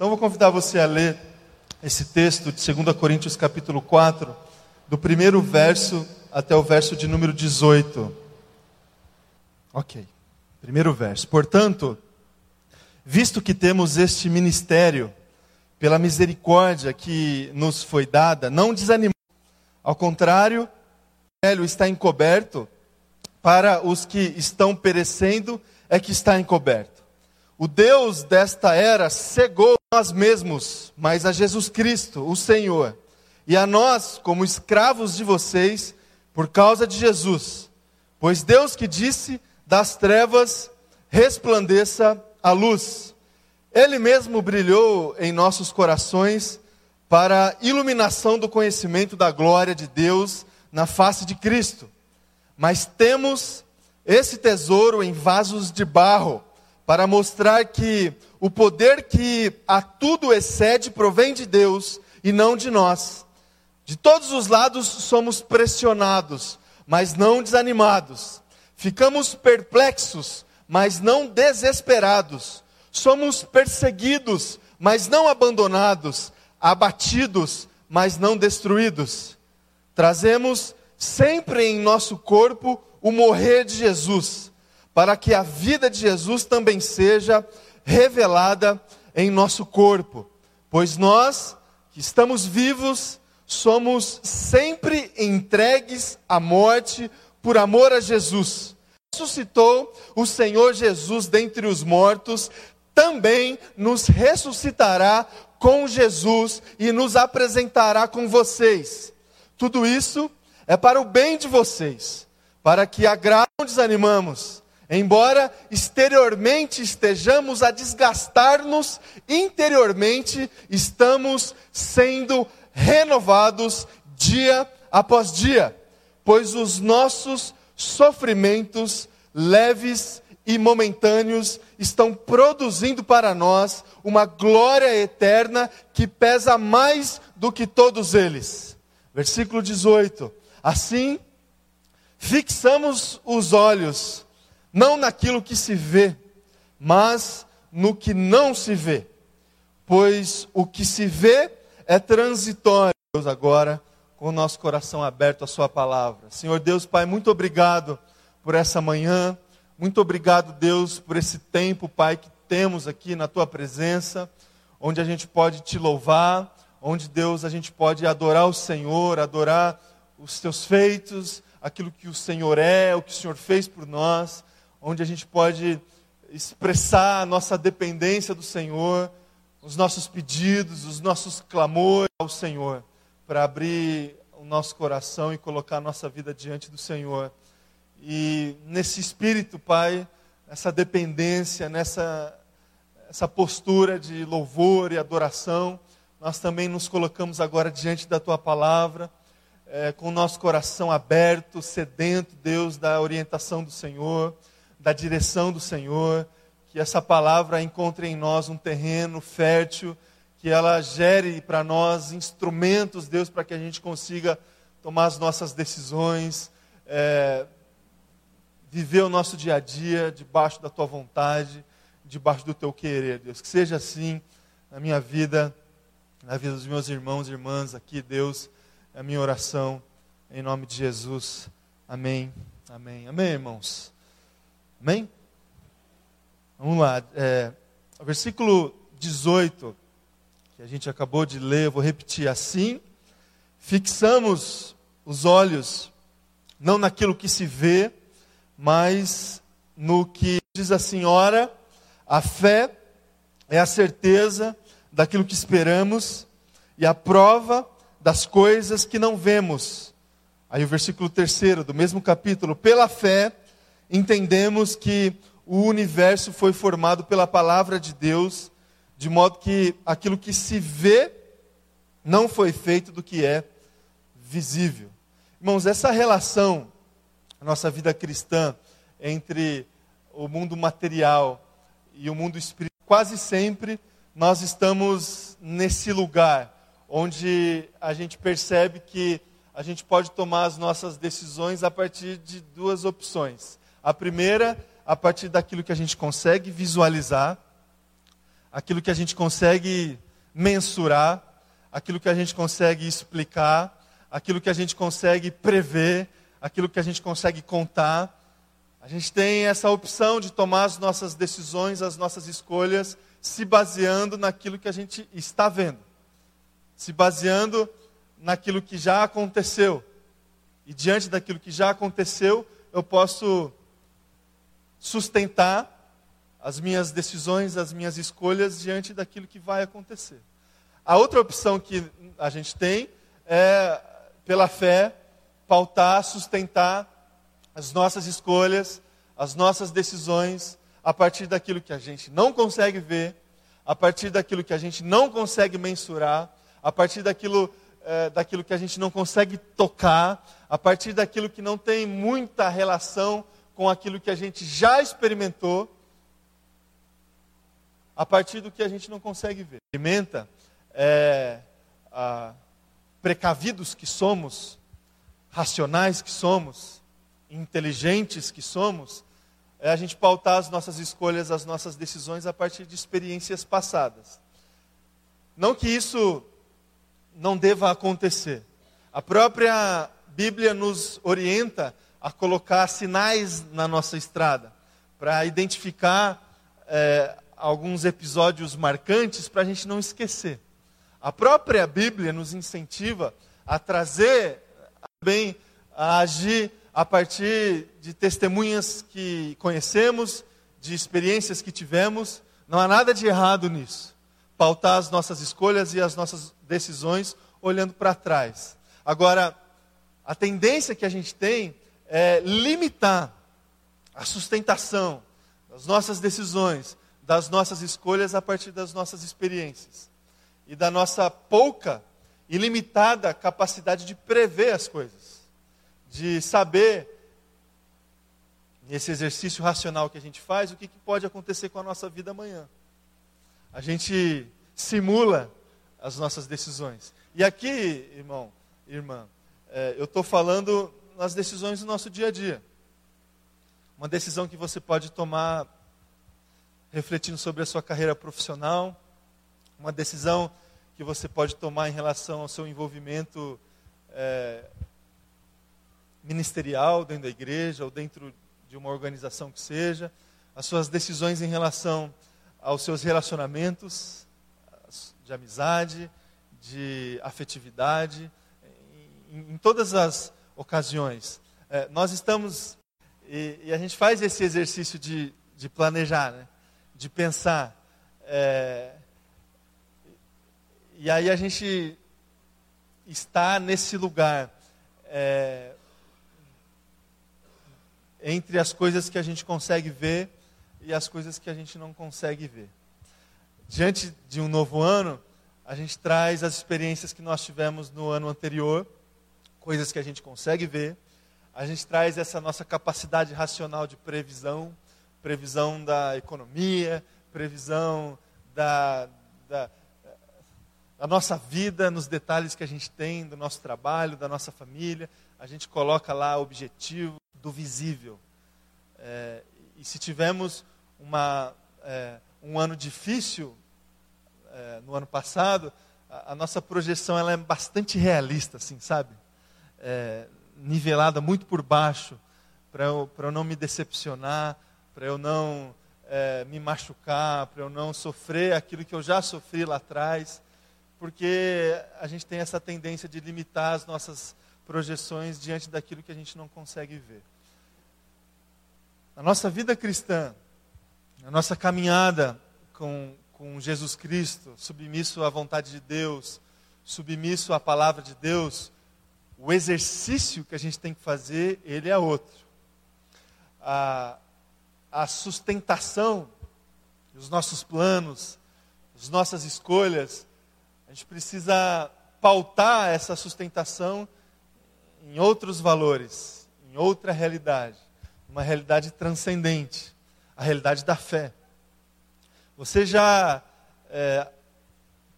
Então vou convidar você a ler esse texto de 2 Coríntios capítulo 4, do primeiro verso até o verso de número 18. Ok, primeiro verso. Portanto, visto que temos este ministério, pela misericórdia que nos foi dada, não desanimamos. Ao contrário, o velho está encoberto, para os que estão perecendo é que está encoberto. O Deus desta era cegou nós mesmos, mas a Jesus Cristo, o Senhor, e a nós, como escravos de vocês, por causa de Jesus. Pois Deus que disse: das trevas resplandeça a luz. Ele mesmo brilhou em nossos corações para a iluminação do conhecimento da glória de Deus na face de Cristo. Mas temos esse tesouro em vasos de barro, para mostrar que o poder que a tudo excede provém de Deus e não de nós. De todos os lados somos pressionados, mas não desanimados. Ficamos perplexos, mas não desesperados Somos perseguidos, mas não abandonados, abatidos, mas não destruídos. Trazemos sempre em nosso corpo o morrer de Jesus, para que a vida de Jesus também seja revelada em nosso corpo. Pois nós, que estamos vivos, somos sempre entregues à morte por amor a Jesus. Ressuscitou o Senhor Jesus dentre os mortos, também nos ressuscitará com Jesus e nos apresentará com vocês. Tudo isso é para o bem de vocês, para que a graça não desanimamos. Embora exteriormente estejamos a desgastar-nos, interiormente estamos sendo renovados dia após dia, pois os nossos sofrimentos leves e momentâneos estão produzindo para nós uma glória eterna que pesa mais do que todos eles. Versículo 18. Assim, fixamos os olhos não naquilo que se vê, mas no que não se vê. Pois o que se vê é transitório. Deus, agora, com o nosso coração aberto à Sua palavra. Senhor Deus, Pai, muito obrigado por essa manhã. Muito obrigado, Deus, por esse tempo, Pai, que temos aqui na tua presença, onde a gente pode te louvar, onde, Deus, a gente pode adorar o Senhor, adorar os teus feitos, aquilo que o Senhor é, o que o Senhor fez por nós, onde a gente pode expressar a nossa dependência do Senhor, os nossos pedidos, os nossos clamores ao Senhor, para abrir o nosso coração e colocar a nossa vida diante do Senhor. E nesse espírito, Pai, essa dependência, nessa essa postura de louvor e adoração, nós também nos colocamos agora diante da Tua palavra, é, com o nosso coração aberto, sedento, Deus, da orientação do Senhor, da direção do Senhor, que essa palavra encontre em nós um terreno fértil, que ela gere para nós instrumentos, Deus, para que a gente consiga tomar as nossas decisões. É, viver o nosso dia a dia debaixo da tua vontade, debaixo do teu querer, Deus. Que seja assim na minha vida, na vida dos meus irmãos e irmãs aqui, Deus. É a minha oração em nome de Jesus. Amém. Amém. Amém, irmãos. Amém? Vamos lá. É, o versículo 18, que a gente acabou de ler, eu vou repetir assim. Fixamos os olhos não naquilo que se vê, mas no que diz a senhora, a fé é a certeza daquilo que esperamos e a prova das coisas que não vemos. Aí o versículo terceiro do mesmo capítulo, pela fé entendemos que o universo foi formado pela palavra de Deus, de modo que aquilo que se vê não foi feito do que é visível. Irmãos, essa relação a nossa vida cristã entre o mundo material e o mundo espiritual, quase sempre nós estamos nesse lugar onde a gente percebe que a gente pode tomar as nossas decisões a partir de duas opções. A primeira, a partir daquilo que a gente consegue visualizar. aquilo que a gente consegue mensurar, aquilo que a gente consegue explicar, aquilo que a gente consegue prever, aquilo que a gente consegue contar. A gente tem essa opção de tomar as nossas decisões, as nossas escolhas, se baseando naquilo que a gente está vendo, se baseando naquilo que já aconteceu. E diante daquilo que já aconteceu, eu posso sustentar as minhas decisões, as minhas escolhas diante daquilo que vai acontecer. A outra opção que a gente tem é, pela fé, pautar, sustentar as nossas escolhas, as nossas decisões, a partir daquilo que a gente não consegue ver, a partir daquilo que a gente não consegue mensurar, a partir daquilo, é, daquilo que a gente não consegue tocar, a partir daquilo que não tem muita relação com aquilo que a gente já experimentou, a partir do que a gente não consegue ver. Experimenta, é, precavidos que somos, racionais que somos, inteligentes que somos, é a gente pautar as nossas escolhas, as nossas decisões a partir de experiências passadas. Não que isso não deva acontecer. A própria Bíblia nos orienta a colocar sinais na nossa estrada, para identificar é, alguns episódios marcantes para a gente não esquecer. A própria Bíblia nos incentiva a trazer bem, a agir a partir de testemunhas que conhecemos, de experiências que tivemos. Não há nada de errado nisso. Pautar as nossas escolhas e as nossas decisões olhando para trás. Agora, a tendência que a gente tem é, limitar a sustentação das nossas decisões, das nossas escolhas a partir das nossas experiências e da nossa pouca e limitada capacidade de prever as coisas, de saber, nesse exercício racional que a gente faz, o que, que pode acontecer com a nossa vida amanhã. A gente simula as nossas decisões. E aqui, irmão, irmã, é, eu estou falando nas decisões do nosso dia a dia. Uma decisão que você pode tomar refletindo sobre a sua carreira profissional, uma decisão que você pode tomar em relação ao seu envolvimento é, ministerial dentro da igreja ou dentro de uma organização que seja, as suas decisões em relação aos seus relacionamentos de amizade, de afetividade, em, em todas as ocasiões. É, nós estamos, e, e, a gente faz esse exercício de, de planejar, né? de pensar. É, e aí a gente está nesse lugar é, entre as coisas que a gente consegue ver e as coisas que a gente não consegue ver. Diante de um novo ano, a gente traz as experiências que nós tivemos no ano anterior coisas que a gente consegue ver. A gente traz essa nossa capacidade racional de previsão, previsão da economia, previsão da, da, da nossa vida, nos detalhes que a gente tem, do nosso trabalho, da nossa família. A gente coloca lá o objetivo do visível. É, e se tivermos uma, é, um ano difícil é, no ano passado, a, a, nossa projeção ela é bastante realista, assim, sabe? É, nivelada muito por baixo, para eu, eu não me decepcionar, para eu não é, me machucar, para eu não sofrer aquilo que eu já sofri lá atrás, porque a gente tem essa tendência de limitar as nossas projeções diante daquilo que a gente não consegue ver. A nossa vida cristã, a nossa caminhada com, com Jesus Cristo, submisso à vontade de Deus, submisso à palavra de Deus, o exercício que a gente tem que fazer, ele é outro. A, a sustentação dos nossos planos, das nossas escolhas, a gente precisa pautar essa sustentação em outros valores, em outra realidade, uma realidade transcendente, a realidade da fé. Você já é,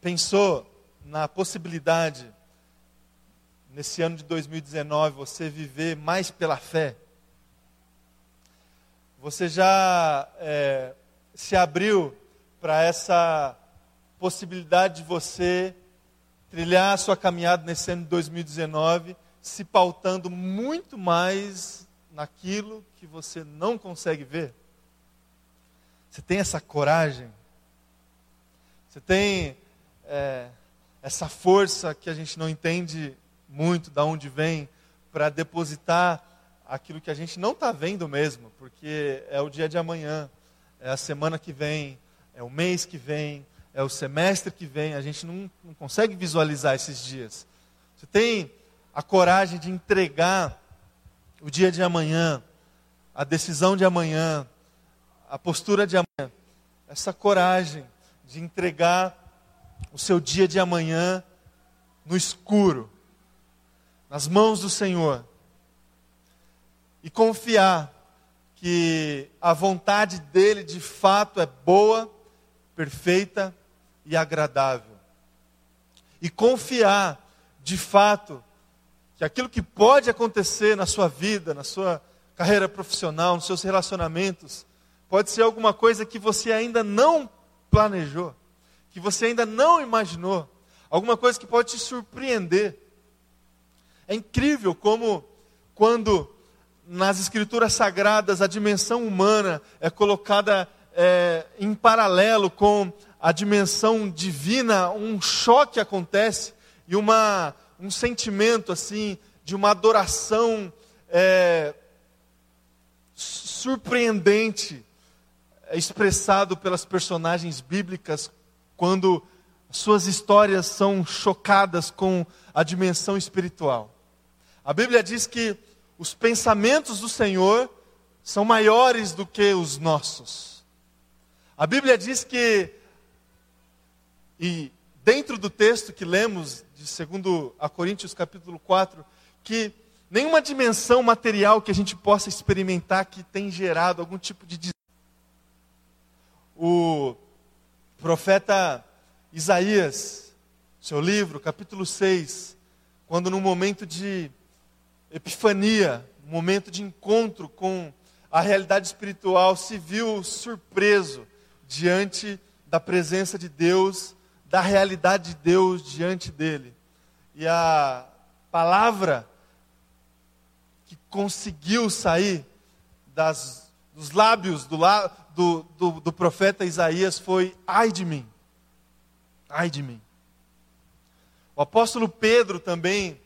pensou na possibilidade nesse ano de 2019, você viver mais pela fé? Você já é, se abriu para essa possibilidade de você trilhar a sua caminhada nesse ano de 2019, se pautando muito mais naquilo que você não consegue ver? Você tem essa coragem? Você tem é, essa força que a gente não entende muito de onde vem para depositar aquilo que a gente não está vendo mesmo, porque é o dia de amanhã, é a semana que vem, é o mês que vem, é o semestre que vem, a gente não, não consegue visualizar esses dias. Você tem a coragem de entregar o dia de amanhã, a decisão de amanhã, a postura de amanhã, essa coragem de entregar o seu dia de amanhã no escuro, nas mãos do Senhor, e confiar que a vontade dele de fato é boa, perfeita e agradável. E confiar de fato que aquilo que pode acontecer na sua vida, na sua carreira profissional, nos seus relacionamentos, pode ser alguma coisa que você ainda não planejou, que você ainda não imaginou, alguma coisa que pode te surpreender. É incrível como, quando nas escrituras sagradas a dimensão humana é colocada é, em paralelo com a dimensão divina, um choque acontece e uma, um sentimento assim de uma adoração é, surpreendente é expressado pelas personagens bíblicas quando suas histórias são chocadas com a dimensão espiritual. A Bíblia diz que os pensamentos do Senhor são maiores do que os nossos. A Bíblia diz que, e dentro do texto que lemos, de 2 a Coríntios capítulo 4, que nenhuma dimensão material que a gente possa experimentar que tem gerado algum tipo de o profeta Isaías, seu livro, capítulo 6, quando no momento de epifania, momento de encontro com a realidade espiritual, se viu surpreso diante da presença de Deus, da realidade de Deus diante dele. E a palavra que conseguiu sair das, dos lábios do, do, do, do profeta Isaías foi: ai de mim, ai de mim. O apóstolo Pedro também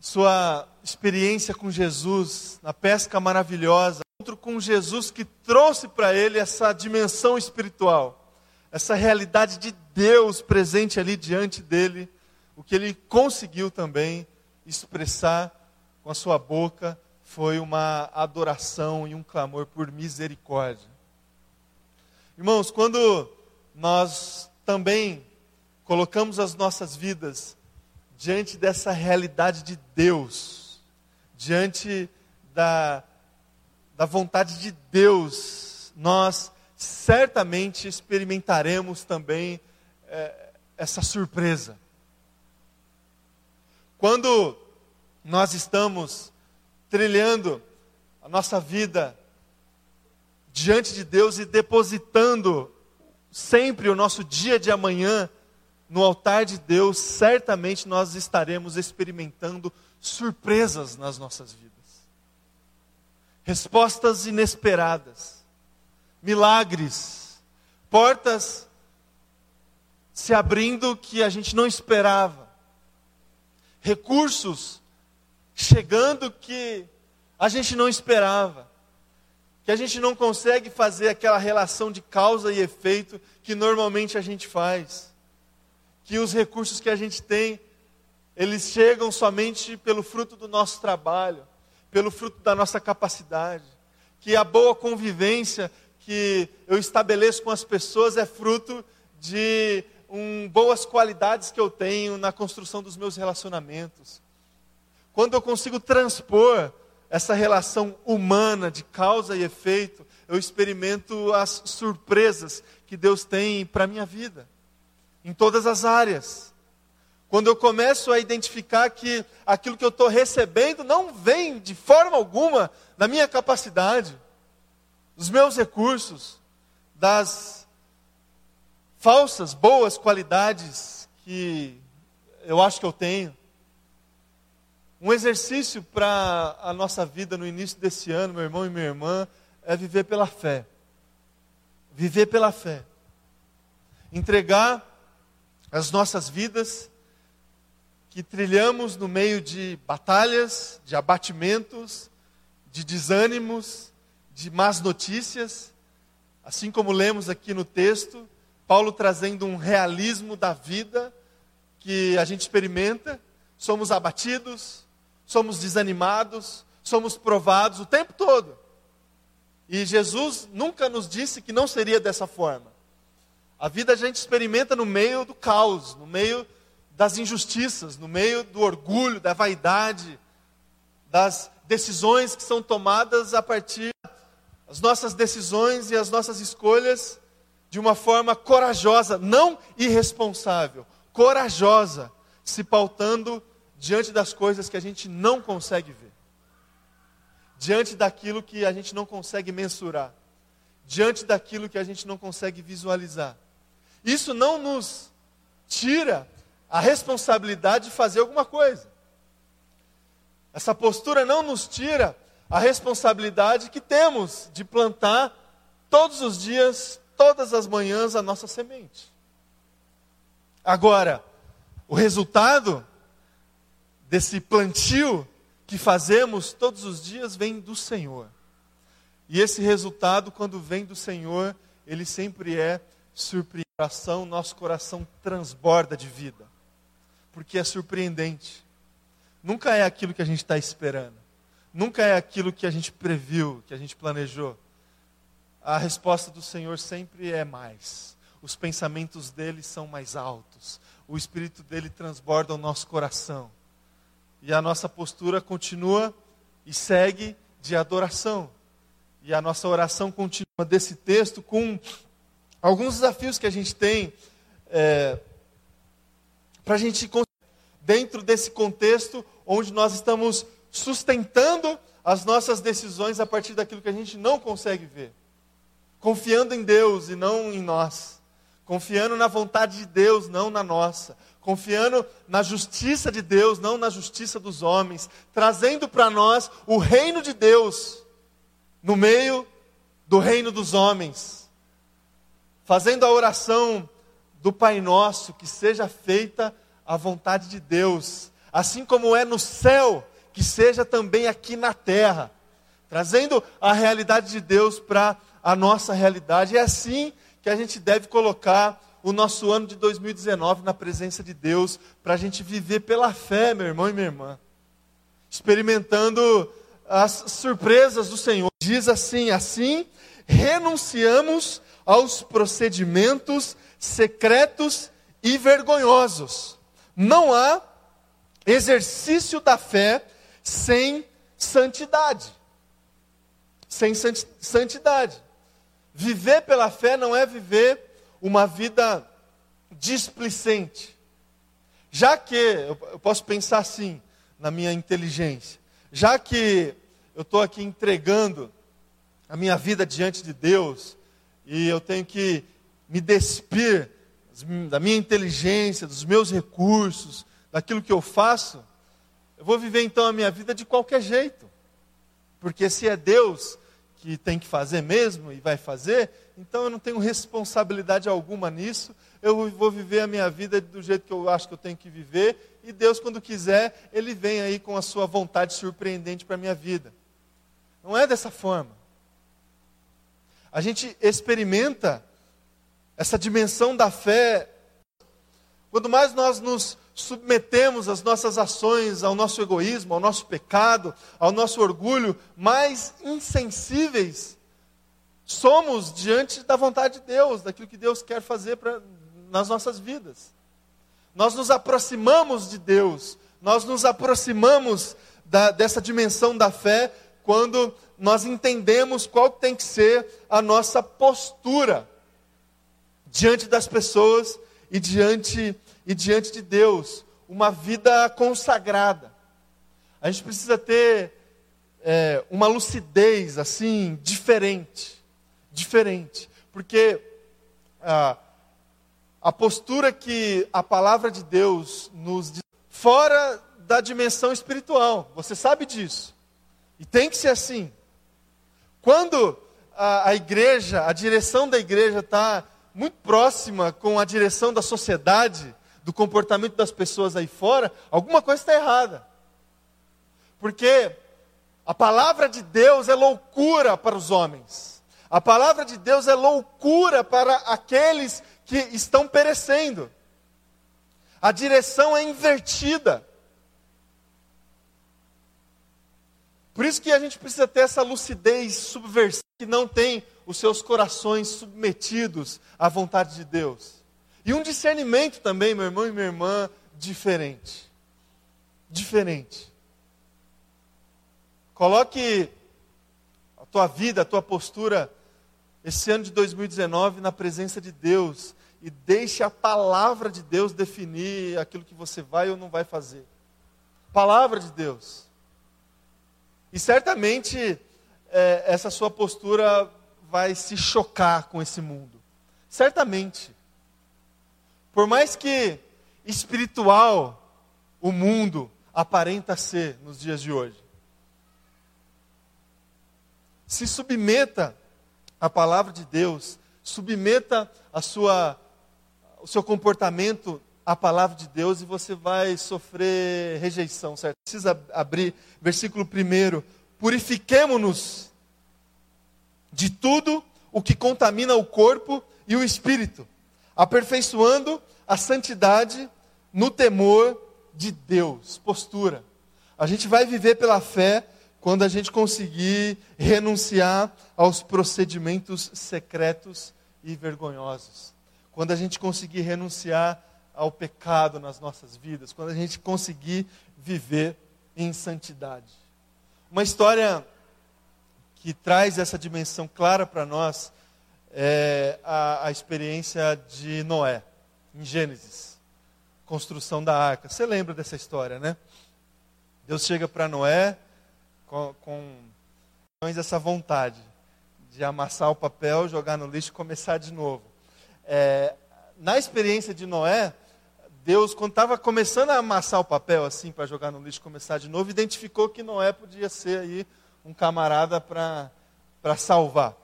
sua experiência com Jesus na pesca maravilhosa, outro com Jesus que trouxe para ele essa dimensão espiritual, essa realidade de Deus presente ali diante dele, o que ele conseguiu também expressar com a sua boca foi uma adoração e um clamor por misericórdia. Irmãos, quando nós também colocamos as nossas vidas diante dessa realidade de Deus, diante da, da vontade de Deus, nós certamente experimentaremos também é, essa surpresa. Quando nós estamos trilhando a nossa vida diante de Deus e depositando sempre o nosso dia de amanhã no altar de Deus, certamente nós estaremos experimentando surpresas nas nossas vidas. Respostas inesperadas, milagres, portas se abrindo que a gente não esperava, recursos chegando que a gente não esperava, que a gente não consegue fazer aquela relação de causa e efeito que normalmente a gente faz que os recursos que a gente tem, eles chegam somente pelo fruto do nosso trabalho, pelo fruto da nossa capacidade, que a boa convivência que eu estabeleço com as pessoas é fruto de um, boas qualidades que eu tenho na construção dos meus relacionamentos. Quando eu consigo transpor essa relação humana de causa e efeito, eu experimento as surpresas que Deus tem para a minha vida em todas as áreas. Quando eu começo a identificar que aquilo que eu estou recebendo não vem de forma alguma da minha capacidade, dos meus recursos, das falsas, boas qualidades que eu acho que eu tenho. Um exercício para a nossa vida no início desse ano, meu irmão e minha irmã, é viver pela fé. Viver pela fé. Entregar as nossas vidas que trilhamos no meio de batalhas, de abatimentos, de desânimos, de más notícias, assim como lemos aqui no texto, Paulo trazendo um realismo da vida que a gente experimenta, somos abatidos, somos desanimados, somos provados o tempo todo. E Jesus nunca nos disse que não seria dessa forma. A vida a gente experimenta no meio do caos, no meio das injustiças, no meio do orgulho, da vaidade, das decisões que são tomadas a partir das nossas decisões e as nossas escolhas de uma forma corajosa, não irresponsável, corajosa, se pautando diante das coisas que a gente não consegue ver, diante daquilo que a gente não consegue mensurar, diante daquilo que a gente não consegue visualizar. Isso não nos tira a responsabilidade de fazer alguma coisa. Essa postura não nos tira a responsabilidade que temos de plantar todos os dias, todas as manhãs, a nossa semente. Agora, o resultado desse plantio que fazemos todos os dias vem do Senhor. E esse resultado, quando vem do Senhor, ele sempre é surpreendente coração, nosso coração transborda de vida. Porque é surpreendente. Nunca é aquilo que a gente está esperando. Nunca é aquilo que a gente previu, que a gente planejou. A resposta do Senhor sempre é mais. Os pensamentos dele são mais altos. O Espírito dele transborda o nosso coração. E a nossa postura continua e segue de adoração. E a nossa oração continua desse texto com alguns desafios que a gente tem é, para a gente dentro desse contexto onde nós estamos sustentando as nossas decisões a partir daquilo que a gente não consegue ver, confiando em Deus e não em nós, confiando na vontade de Deus, não na nossa, confiando na justiça de Deus, não na justiça dos homens, trazendo para nós o reino de Deus no meio do reino dos homens fazendo a oração do Pai Nosso, que seja feita a vontade de Deus, assim como é no céu, que seja também aqui na terra, trazendo a realidade de Deus para a nossa realidade. É assim que a gente deve colocar o nosso ano de 2019 na presença de Deus, para a gente viver pela fé, meu irmão e minha irmã, experimentando as surpresas do Senhor. Diz assim: assim renunciamos aos procedimentos secretos e vergonhosos. Não há exercício da fé sem santidade. Sem santidade. Viver pela fé não é viver uma vida displicente. Já que, eu posso pensar assim, na minha inteligência, já que eu estou aqui entregando a minha vida diante de Deus, e eu tenho que me despir da minha inteligência, dos meus recursos, daquilo que eu faço, eu vou viver então a minha vida de qualquer jeito. Porque se é Deus que tem que fazer mesmo e vai fazer, então eu não tenho responsabilidade alguma nisso, eu vou viver a minha vida do jeito que eu acho que eu tenho que viver, e Deus, quando quiser, Ele vem aí com a sua vontade surpreendente para a minha vida. Não é dessa forma a gente experimenta essa dimensão da fé. Quanto mais nós nos submetemos às nossas ações, ao nosso egoísmo, ao nosso pecado, ao nosso orgulho, mais insensíveis somos diante da vontade de Deus, daquilo que Deus quer fazer pra, nas nossas vidas. Nós nos aproximamos de Deus, nós nos aproximamos da, dessa dimensão da fé quando nós entendemos qual tem que ser a nossa postura diante das pessoas e diante, e diante de Deus. Uma vida consagrada. A gente precisa ter é, uma lucidez assim, diferente. Diferente. Porque a postura que a palavra de Deus nos diz, fora da dimensão espiritual. Você sabe disso. E tem que ser assim. Quando a, a igreja, a direção da igreja está muito próxima com a direção da sociedade, do comportamento das pessoas aí fora, alguma coisa está errada. Porque a palavra de Deus é loucura para os homens. A palavra de Deus é loucura para aqueles que estão perecendo. A direção é invertida. Por isso que a gente precisa ter essa lucidez subversiva que não tem os seus corações submetidos à vontade de Deus. E um discernimento também, meu irmão e minha irmã, diferente. Diferente. Coloque a tua vida, a tua postura, esse ano de 2019, na presença de Deus. E deixe a palavra de Deus definir aquilo que você vai ou não vai fazer. Palavra de Deus. E certamente é, essa sua postura vai se chocar com esse mundo. Certamente. Por mais que espiritual o mundo aparenta ser nos dias de hoje. Se submeta à palavra de Deus, submeta a sua, o seu comportamento à palavra de Deus e você vai sofrer rejeição, certo? Precisa abrir versículo 1. Purifiquemo-nos de tudo o que contamina o corpo e o espírito aperfeiçoando a santidade no temor de Deus. Postura. A gente vai viver pela fé quando a gente conseguir renunciar aos procedimentos secretos e vergonhosos. Quando a gente conseguir renunciar ao pecado nas nossas vidas, quando a gente conseguir viver em santidade. Uma história que traz essa dimensão clara para nós é, a, a experiência de Noé, em Gênesis, construção da arca. Você lembra dessa história, né? Deus chega para Noé com, com essa vontade de amassar o papel, jogar no lixo e começar de novo. É, na experiência de Noé, Deus, quando estava começando a amassar o papel assim para jogar no lixo começar de novo, identificou que Noé podia ser aí um camarada para salvar.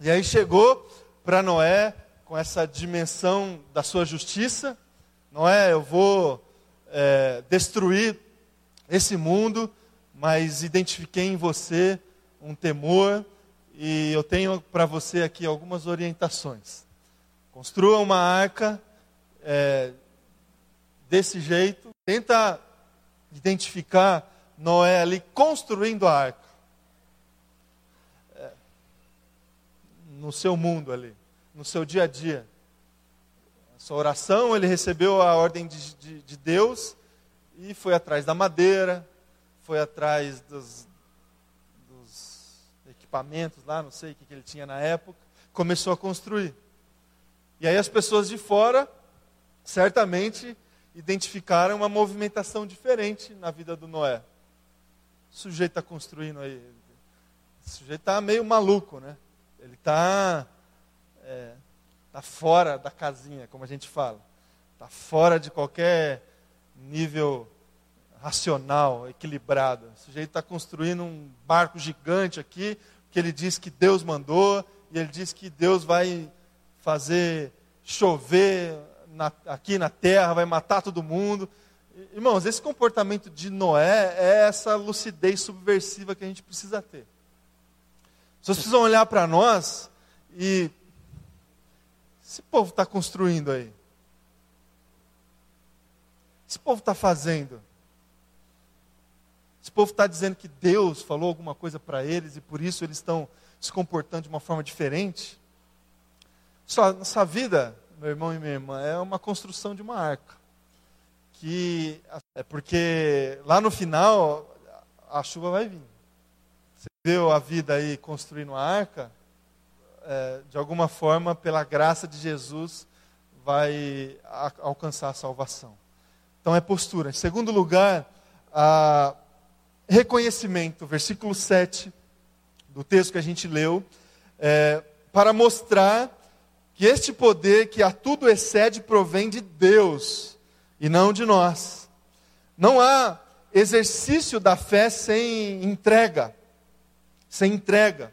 E aí chegou para Noé com essa dimensão da sua justiça. Noé, eu vou é, destruir esse mundo, mas identifiquei em você um temor e eu tenho para você aqui algumas orientações. Construa uma arca é, desse jeito. Tenta identificar Noé ali construindo a arca. no seu mundo ali, no seu dia a dia. A sua oração, ele recebeu a ordem de, de, de Deus e foi atrás da madeira, foi atrás dos, dos equipamentos lá, não sei o que, que ele tinha na época, começou a construir. E aí as pessoas de fora, certamente, identificaram uma movimentação diferente na vida do Noé. O sujeito está construindo aí. O sujeito está meio maluco, né? Ele está é, tá fora da casinha, como a gente fala. Está fora de qualquer nível racional, equilibrado. O sujeito está construindo um barco gigante aqui, que ele diz que Deus mandou, e ele diz que Deus vai fazer chover na, aqui na terra, vai matar todo mundo. Irmãos, esse comportamento de Noé é essa lucidez subversiva que a gente precisa ter. Vocês precisam olhar para nós e. Esse povo está construindo aí. Esse povo está fazendo. Esse povo está dizendo que Deus falou alguma coisa para eles e por isso eles estão se comportando de uma forma diferente. Só nossa vida, meu irmão e minha irmã, é uma construção de uma arca. Que é porque lá no final a chuva vai vir viveu a vida aí construindo a arca, é, de alguma forma, pela graça de Jesus, vai a, alcançar a salvação. Então é postura. Em segundo lugar, a reconhecimento, versículo 7 do texto que a gente leu, é, para mostrar que este poder que a tudo excede provém de Deus e não de nós. Não há exercício da fé sem entrega. Sem entrega.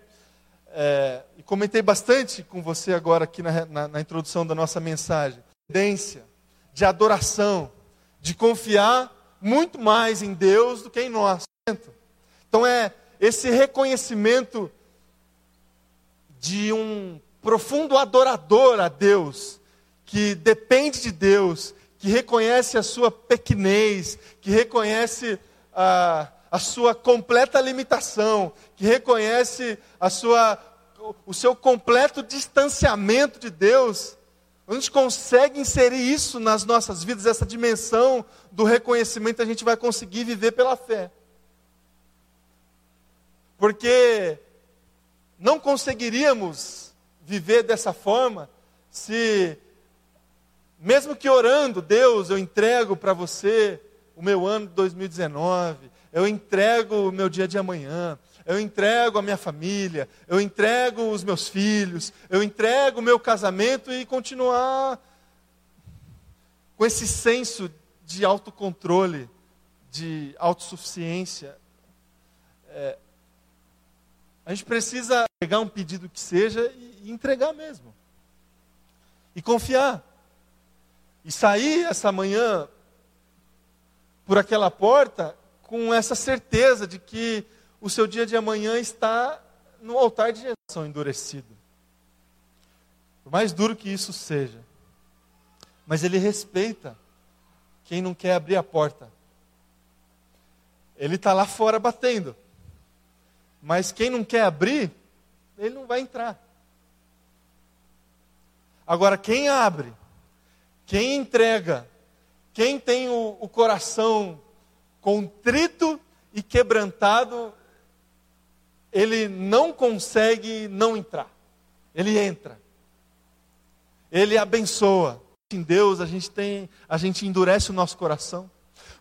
É, e comentei bastante com você agora aqui na, na, na introdução da nossa mensagem. De adoração, de confiar muito mais em Deus do que em nós. Então é esse reconhecimento de um profundo adorador a Deus, que depende de Deus, que reconhece a sua pequenez, que reconhece a, a sua completa limitação, que reconhece a sua, o seu completo distanciamento de Deus, a gente consegue inserir isso nas nossas vidas, essa dimensão do reconhecimento, a gente vai conseguir viver pela fé. Porque não conseguiríamos viver dessa forma se, mesmo que orando, Deus, eu entrego para você o meu ano de 2019, eu entrego o meu dia de amanhã, eu entrego a minha família, eu entrego os meus filhos, eu entrego o meu casamento e continuar com esse senso de autocontrole, de autossuficiência. É, a gente precisa pegar um pedido que seja e entregar mesmo. E confiar. E sair essa manhã por aquela porta com essa certeza de que o seu dia de amanhã está no altar de Jesus endurecido. Por mais duro que isso seja. Mas ele respeita quem não quer abrir a porta. Ele está lá fora batendo. Mas quem não quer abrir, ele não vai entrar. Agora, quem abre, quem entrega, quem tem o, o coração contrito e quebrantado, ele não consegue não entrar. Ele entra. Ele abençoa. Em Deus a gente tem, a gente endurece o nosso coração.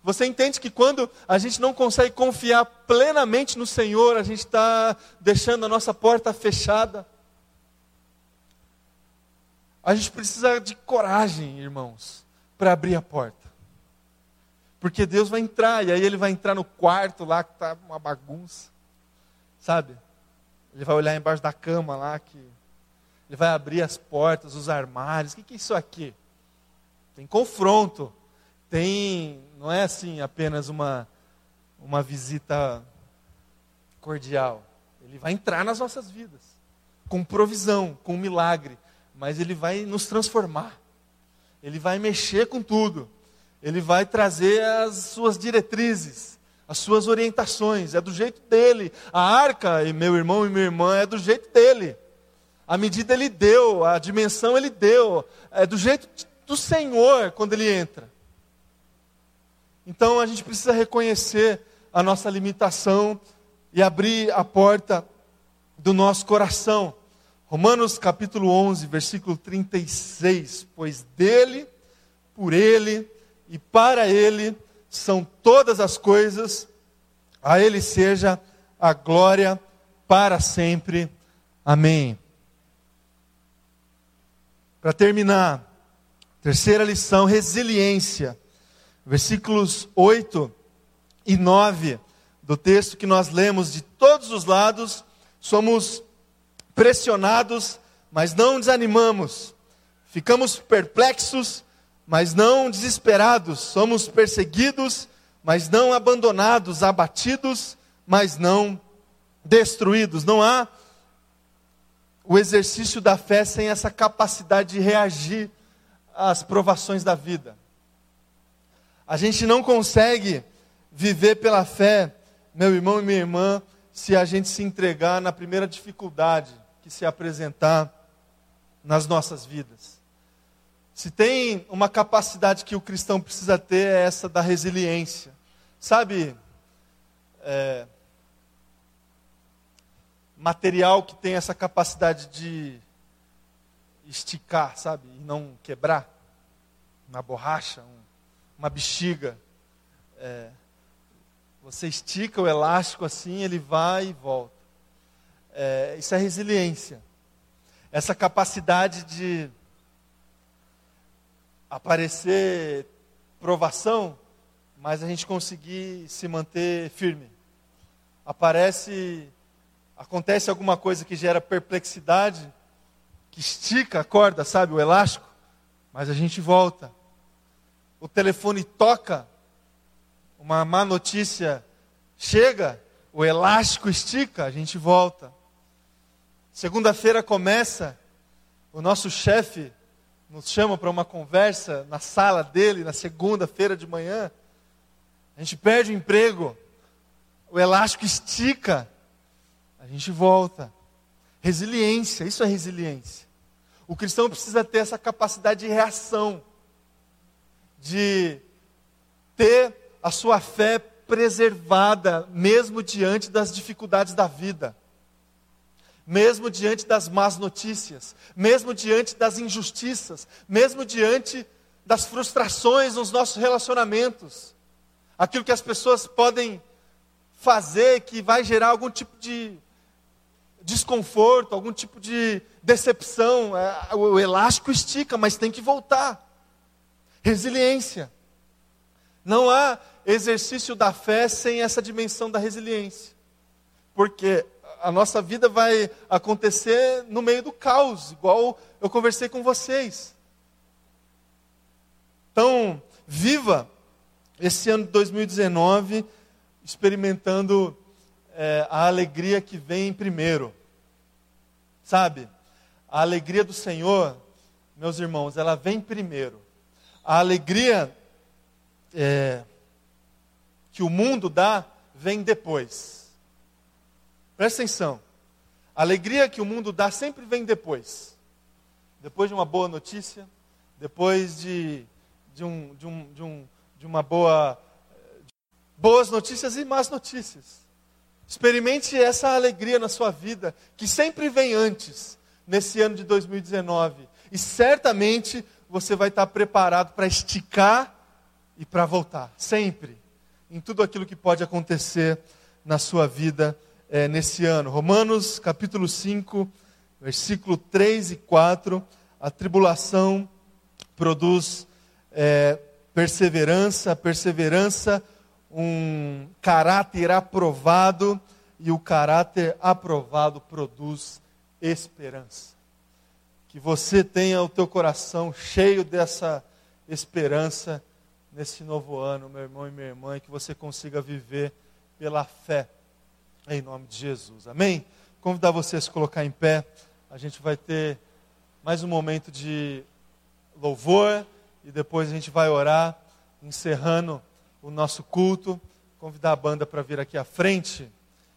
Você entende que quando a gente não consegue confiar plenamente no Senhor, a gente está deixando a nossa porta fechada. A gente precisa de coragem, irmãos, para abrir a porta. Porque Deus vai entrar, e aí Ele vai entrar no quarto lá que está uma bagunça sabe? Ele vai olhar embaixo da cama lá, que ele vai abrir as portas, os armários. O que, que é isso aqui? Tem confronto. Tem, não é assim apenas uma, uma visita cordial. Ele vai entrar nas nossas vidas, com provisão, com milagre, mas ele vai nos transformar. Ele vai mexer com tudo. Ele vai trazer as suas diretrizes as suas orientações, é do jeito dele. A arca, e meu irmão e minha irmã, é do jeito dele. A medida ele deu, a dimensão ele deu, é do jeito do Senhor quando ele entra. Então a gente precisa reconhecer a nossa limitação e abrir a porta do nosso coração. Romanos capítulo 11, versículo 36. Pois dele, por ele e para ele são todas as coisas, a Ele seja a glória para sempre. Amém. Para terminar, terceira lição, resiliência. Versículos 8 e 9 do texto que nós lemos, de todos os lados, somos pressionados, mas não desanimamos. Ficamos perplexos, mas não desesperados, somos perseguidos, mas não abandonados, abatidos, mas não destruídos. Não há o exercício da fé sem essa capacidade de reagir às provações da vida. A gente não consegue viver pela fé, meu irmão e minha irmã, se a gente se entregar na primeira dificuldade se apresentar nas nossas vidas. Se tem uma capacidade que o cristão precisa ter, é essa da resiliência. Sabe, é, material que tem essa capacidade de esticar, sabe, e não quebrar. Uma borracha, um, uma bexiga. É, você estica o elástico assim, ele vai e volta. É, isso é resiliência. essa capacidade de aparecer provação, mas a gente conseguir se manter firme. Aparece, acontece alguma coisa que gera perplexidade, que estica a corda, sabe, o elástico, mas a gente volta. O telefone toca, uma má notícia chega, o elástico estica, a gente volta. Segunda-feira começa, o nosso chefe nos chama para uma conversa na sala dele, na segunda-feira de manhã. A gente perde o emprego, o elástico estica, a gente volta. Resiliência, isso é resiliência. O cristão precisa ter essa capacidade de reação, de ter a sua fé preservada, mesmo diante das dificuldades da vida mesmo diante das más notícias, mesmo diante das injustiças, mesmo diante das frustrações nos nossos relacionamentos, aquilo que as pessoas podem fazer que vai gerar algum tipo de desconforto, algum tipo de decepção, é, o elástico estica, mas tem que voltar. Resiliência. Não há exercício da fé sem essa dimensão da resiliência. Porque a nossa vida vai acontecer no meio do caos, igual eu conversei com vocês. Então, viva esse ano de 2019 experimentando é, a alegria que vem primeiro. Sabe? A alegria do Senhor, meus irmãos, ela vem primeiro. A alegria é, que o mundo dá vem depois. Presta atenção. A alegria que o mundo dá sempre vem depois. Depois de uma boa notícia, depois de, de, um, de, um, de, um, de uma boa. De boas notícias e más notícias. Experimente essa alegria na sua vida, que sempre vem antes, nesse ano de 2019. E certamente você vai estar preparado para esticar e para voltar. Sempre. Em tudo aquilo que pode acontecer na sua vida é, nesse ano. Romanos capítulo 5, versículo 3 e 4. A tribulação produz é, perseverança, perseverança, um caráter aprovado, e o caráter aprovado produz esperança. Que você tenha o teu coração cheio dessa esperança nesse novo ano, meu irmão e minha irmã, e que você consiga viver pela fé em nome de Jesus. Amém? Convidar você a se colocar em pé. A gente vai ter mais um momento de louvor e depois a gente vai orar, encerrando o nosso culto. Convidar a banda para vir aqui à frente.